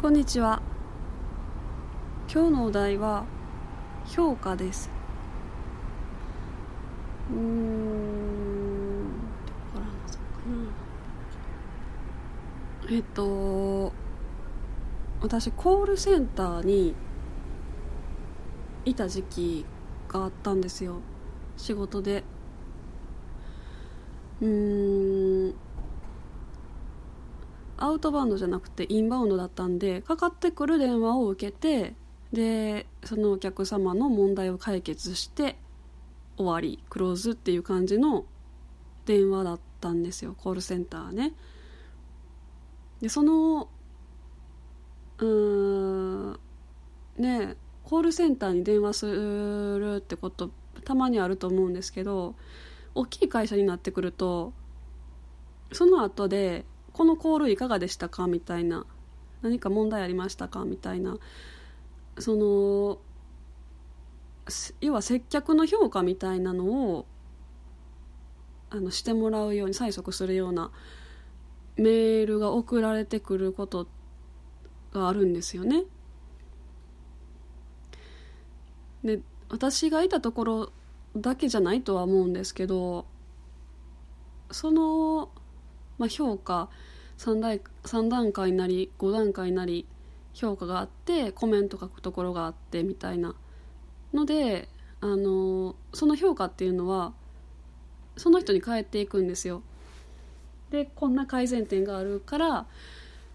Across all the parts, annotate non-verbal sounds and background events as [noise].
こんにちは。今日のお題は評価です。うんどこから話そうかな。えっと私コールセンターにいた時期があったんですよ。仕事で。うんアウトバウンドじゃなくてインバウンドだったんでかかってくる電話を受けてでそのお客様の問題を解決して終わりクローズっていう感じの電話だったんですよコールセンターね。でそのうーんねコールセンターに電話するってことたまにあると思うんですけど大きい会社になってくるとその後でこのコールいかがでしたか？みたいな。何か問題ありましたか？みたいな。その要は接客の評価みたいなのをあのしてもらうように催促するようなメールが送られてくることがあるんですよね。で私がいたところだけじゃないとは思うんですけどその、まあ、評価3段 ,3 段階なり5段階なり評価があってコメント書くところがあってみたいなのであのその評価っていうのはその人に返っていくんですよでこんな改善点があるから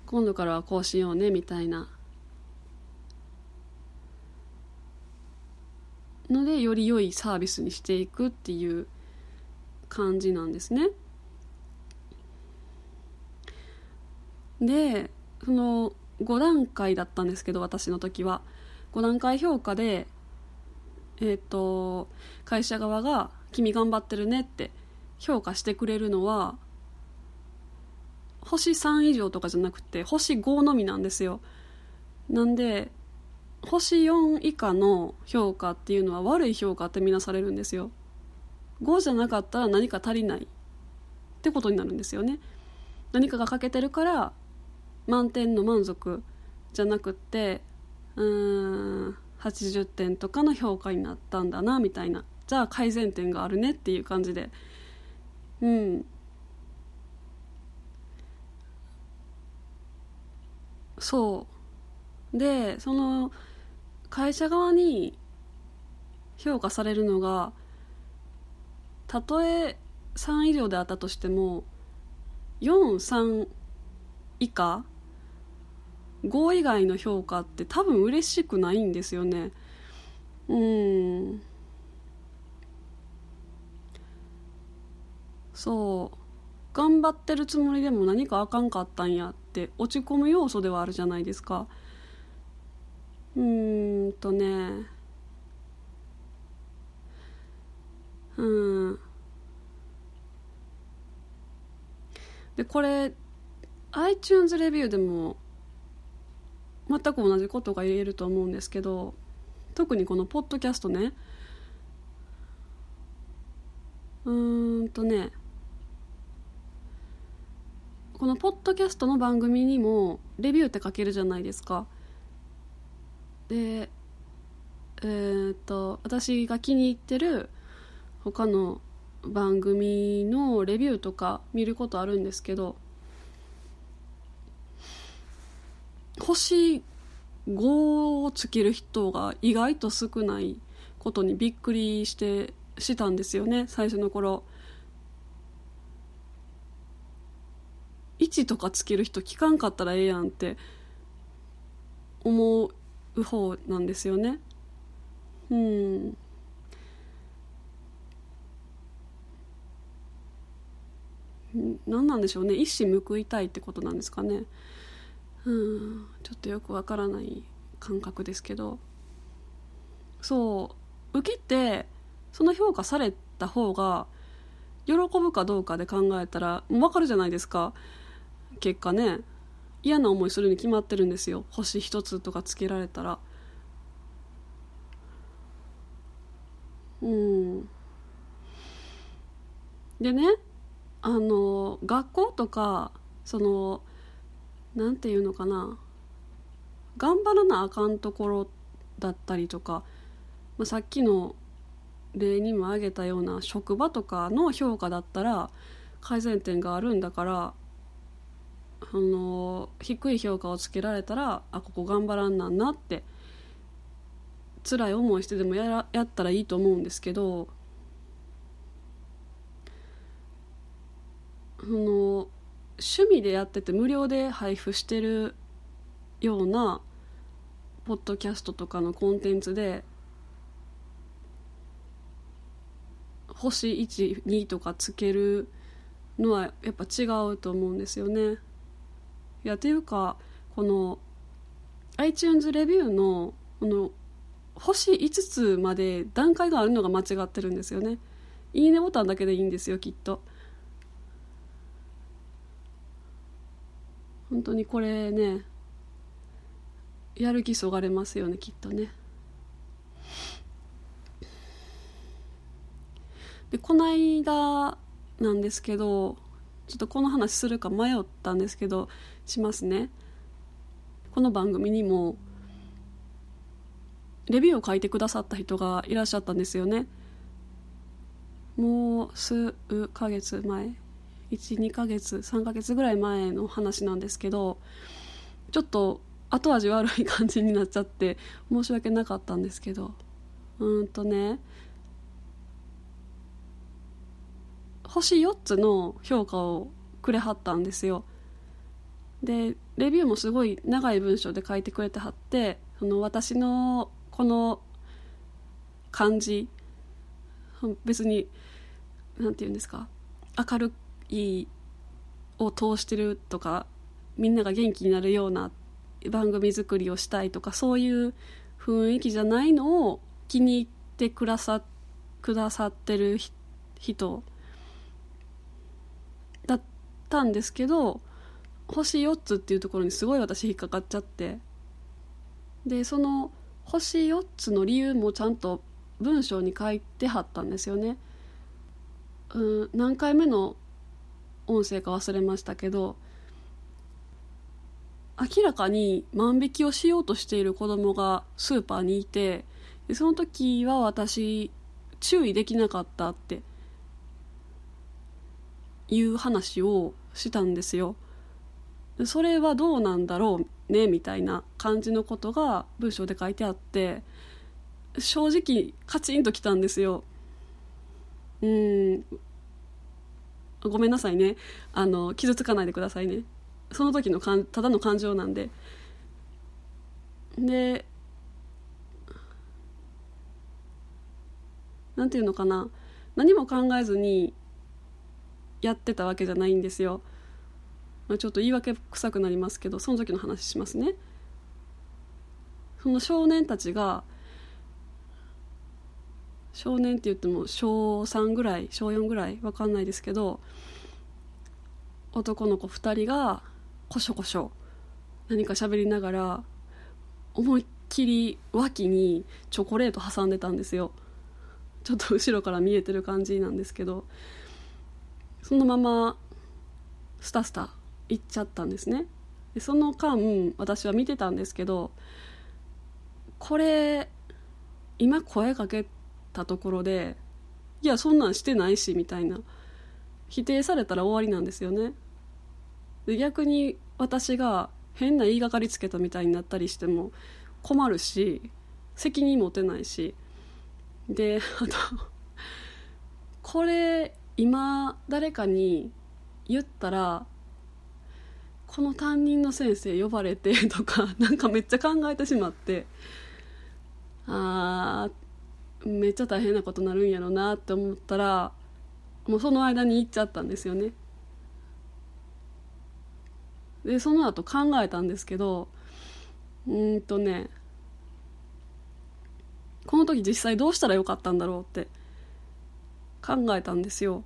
今度からはこうしようねみたいなのでより良いサービスにしていくっていう感じなんですね。でその5段階だったんですけど私の時は。5段階評価でえっ、ー、と会社側が「君頑張ってるね」って評価してくれるのは星3以上とかじゃなくて星5のみなんですよ。なんで星4以下の評価っていうのは悪い評価ってみなされるんですよ。5じゃなかったら何か足りないってことになるんですよね。何かが欠けてるから満点の満足じゃなくてうーん80点とかの評価になったんだなみたいな。じゃあ改善点があるねっていう感じで。うん。そう。でその会社側に評価されるのがたとえ3以上であったとしても43以下5以外の評価って多分嬉しくないんですよね。うん。そう。頑張ってるつもりでも何かあかんかったんやって落ち込む要素ではあるじゃないですか。うんとね。うん。でこれ iTunes レビューでも全く同じことが言えると思うんですけど特にこのポッドキャストね。うーんとねこのポッドキャストの番組にもレビューって書けるじゃないですか。でえー、っと私が気に入ってる他の番組のレビューとか見ることあるんですけど星5をつける人が意外と少ないことにびっくりしてしたんですよね最初の頃。1とかつける人聞かんかったらええやんって思う方なんですよね。うん。何なんでしょうね。一矢報いたいってことなんですかね。うん。ちょっとよくわからない感覚ですけど。そう。受けてその評価された方が喜ぶかどうかで考えたらもう分かるじゃないですか。結果ね。嫌な思いするに決まってるんですよ。星一つとかつけられたら。うん。でねあの学校とかそのなんていうのかな。頑張らなあかんところだったりとか、まあ、さっきの例にも挙げたような職場とかの評価だったら改善点があるんだからあの低い評価をつけられたらあここ頑張らんなんなって辛い思いしてでもやらやったらいいと思うんですけどあの趣味でやってて無料で配布してるようなポッドキャストとかのコンテンツで星12とかつけるのはやっぱ違うと思うんですよね。いやっていうかこの iTunes レビューのこの星5つまで段階があるのが間違ってるんですよね。いいねボタンだけでいいんですよきっと。本当にこれねやる気そがれますよねきっとね。でこの間なんですけどちょっとこの話するか迷ったんですけどしますね。この番組にもレビューを書いてくださった人がいらっしゃったんですよね。もう数ヶ月前。12ヶ月3ヶ月ぐらい前の話なんですけどちょっと後味悪い感じになっちゃって申し訳なかったんですけどうんとね星4つの評価をくれはったんですよ。でレビューもすごい長い文章で書いてくれてはってその私のこの感じ別に何て言うんですか明るいを通してるとかみんなが元気になるような番組作りをしたいとかそういう雰囲気じゃないのを気に入ってくださくださってる人だったんですけど星4つっていうところにすごい私引っかかっちゃってでその星4つの理由もちゃんと文章に書いてはったんですよね。うん何回目の音声か忘れましたけど明らかに万引きをしようとしている子供がスーパーにいてでその時は私注意できなかったっていう話をしたんですよ。それはどうなんだろうねみたいな感じのことが文章で書いてあって正直カチンときたんですよ。うんごめんなさいね。あの傷つかないでくださいね。その時のかんただの感情なんで。でなんていうのかな。何も考えずにやってたわけじゃないんですよ、まあ、ちょっと言い訳臭くなりますけどその時の話しますね。その少年たちが少年って言っても小3ぐらい小4ぐらい分かんないですけど男の子2人がこしょこしょ何か喋りながら思いっきり脇にチョコレート挟んでたんですよ。ちょっと後ろから見えてる感じなんですけどそのままスタスタ行っちゃったんですね。でその間私は見てたんですけどこれ今声かけたところでいやそんなんしてないしみたいな。否定されたら終わりなんですよね。で逆に私が変な言いがかりつけたみたいになったりしても困るし責任持てないし。であとこれ今誰かに言ったらこの担任の先生呼ばれてとかなんかめっちゃ考えてしまってあーめっちゃ大変なことになるんやろうなって思ったらもうその間に行っちゃったんですよね。でその後考えたんですけどうんとねこの時実際どうしたらよかったんだろうって考えたんですよ。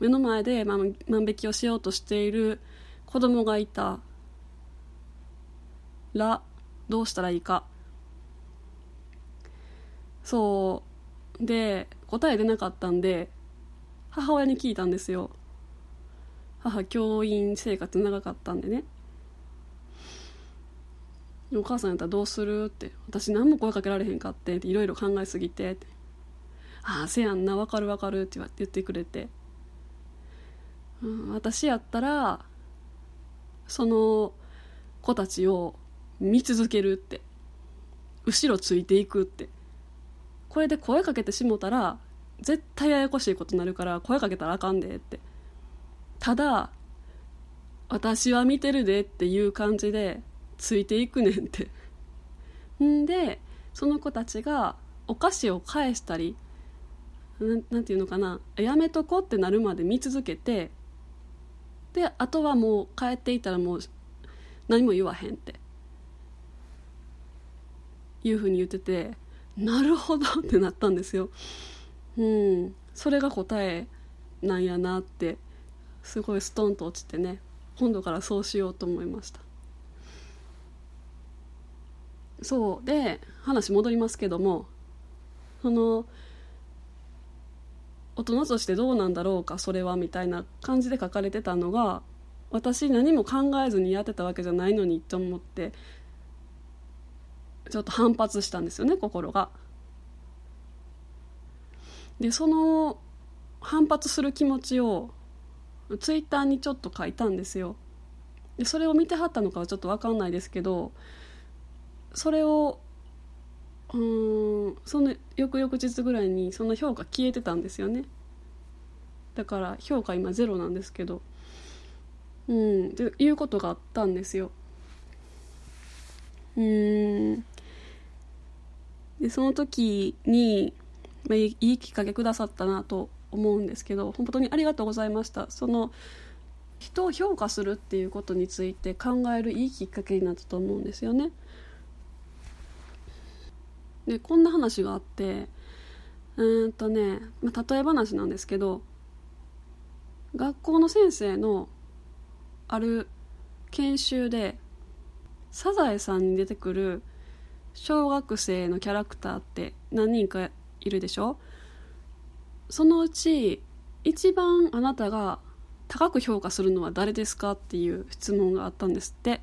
目の前で万引きをしようとしている子供がいたらどうしたらいいか。そう。で答え出なかったんで母親に聞いたんですよ。母教員生活長かったんでね「お母さんやったらどうする?」って「私何も声かけられへんかって」いろいろ考えすぎて。て「ああせやんな。分かる分かる」って言ってくれて、うん、私やったらその子たちを見続けるって。後ろついていくって。これで声かけてしもたら絶対ややこしいことになるから声かけたらあかんでって。ただ私は見てるでっていう感じでついていくねんって。んでその子たちがお菓子を返したりなんていうのかなやめとこうってなるまで見続けてであとはもう帰っていたらもう何も言わへんって。いうふうに言っててなるほどってなったんですよ。うん、それが答えなんやなってすごいストンと落ちてね今度からそうしようと思いました。そう。で話戻りますけどもその大人としてどうなんだろうかそれはみたいな感じで書かれてたのが私何も考えずにやってたわけじゃないのにと思ってちょっと反発したんですよね心が。でその反発する気持ちをツイッターにちょっと書いたんですよ。でそれを見てはったのかはちょっと分かんないですけどそれをうんその翌々日ぐらいにその評価消えてたんですよね。だから評価今ゼロなんですけどうんっていうことがあったんですよ。うん。でその時に、まあ、いいきっかけくださったなと思うんですけど本当にありがとうございましたその人を評価するっていうことについて考えるいいきっかけになったと思うんですよね。でこんな話があってうんとね、まあ、例え話なんですけど学校の先生のある研修でサザエさんに出てくる小学生のキャラクターって何人かいるでしょ？そのうち一番あなたが高く評価するのは誰ですかっていう質問があったんですって。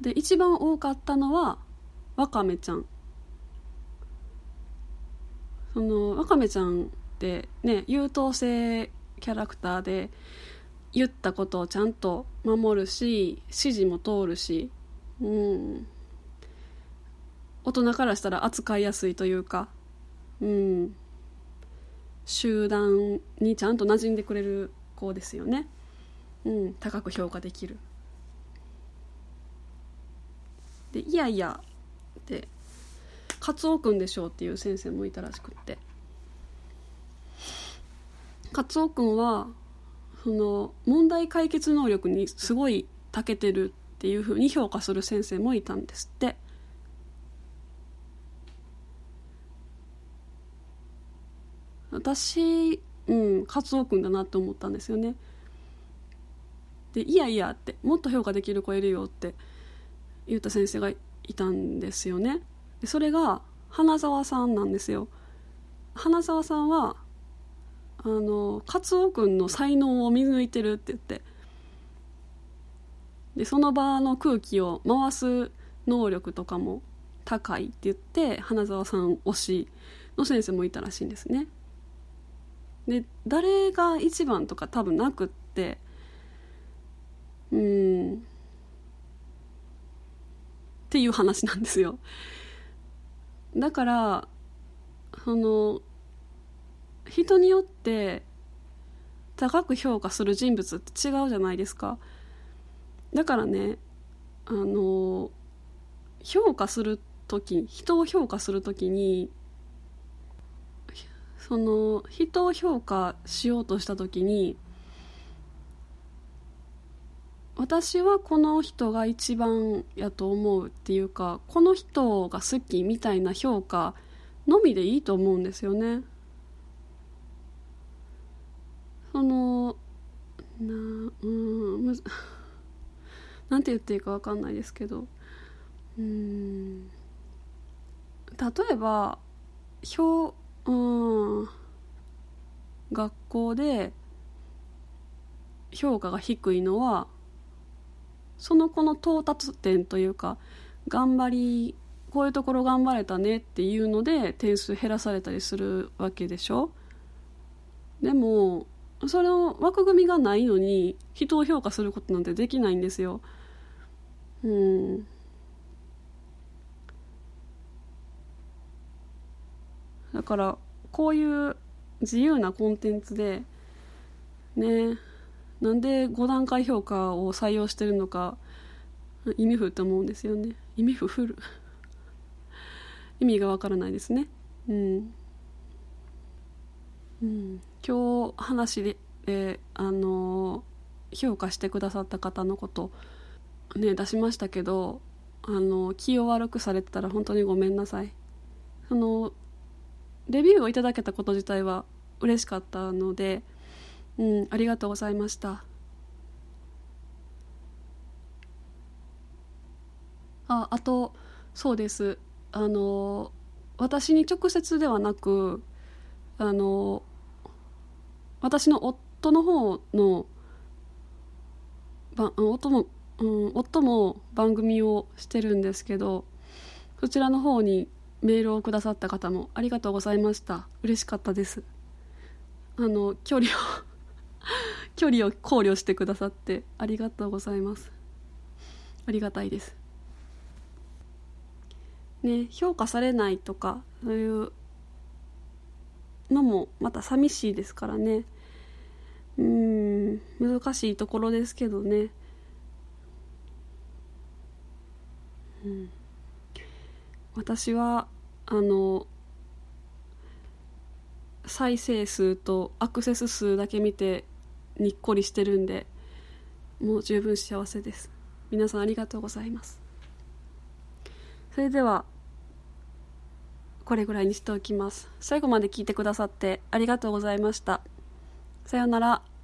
で一番多かったのはわかめちゃん。そのわかめちゃんってね優等生キャラクターで言ったことをちゃんと守るし指示も通るしうん。大人からしたら扱いやすいというか、うん、集団にちゃんと馴染んでくれる子ですよね、うん、高く評価できる。でいやいやってカツオ君でしょうっていう先生もいたらしくって。カツオ君はその問題解決能力にすごい長けてるっていうふうに評価する先生もいたんですって。私うんカツオ君だなって思ったんですよね。でいやいやってもっと評価できる子いるよって言った先生がいたんですよね。でそれが花澤さんなんですよ。花澤さんはあのカツオ君の才能を見抜いてるって言って。でその場の空気を回す能力とかも高いって言って花澤さん推しの先生もいたらしいんですね。で誰が一番とか多分なくってうん。っていう話なんですよ。だからその人によって高く評価する人物って違うじゃないですかだからねあの評価する時人を評価する時にその人を評価しようとした時に私はこの人が一番やと思うっていうかこの人が好きみたいな評価のみでいいと思うんですよね。そのなうんむ [laughs] なんて言っていいか分かんないですけどうん例えば評うん学校で評価が低いのはその子の到達点というか頑張りこういうところ頑張れたねっていうので点数減らされたりするわけでしょ？でもその枠組みがないのに人を評価することなんてできないんですよ。うん。だからこういう自由なコンテンツでねなんで5段階評価を採用してるのか意味不って思うんですよね。意味不フル。意味がわからないですね。うん、うん、今日話で、えあの評価してくださった方のことね出しましたけどあの気を悪くされてたら本当にごめんなさいそのレビューをいただけたこと自体は嬉しかったのでうん、ありがとうございました。あ、あと、そうです。あの、私に直接ではなく、あの、私の夫の方の、ば夫も、うん、夫も番組をしてるんですけど、そちらの方にメールをくださった方もありがとうございました。嬉しかったです。あの、距離を [laughs] 距離を考慮してくださってありがとうございますありがたいですね評価されないとかそういうのもまた寂しいですからねうん。難しいところですけどね。うん。私はあの再生数とアクセス数だけ見てにっこりしてるんでもう十分幸せです。皆さんありがとうございます。それではこれぐらいにしておきます。最後まで聞いてくださってありがとうございました。さようなら。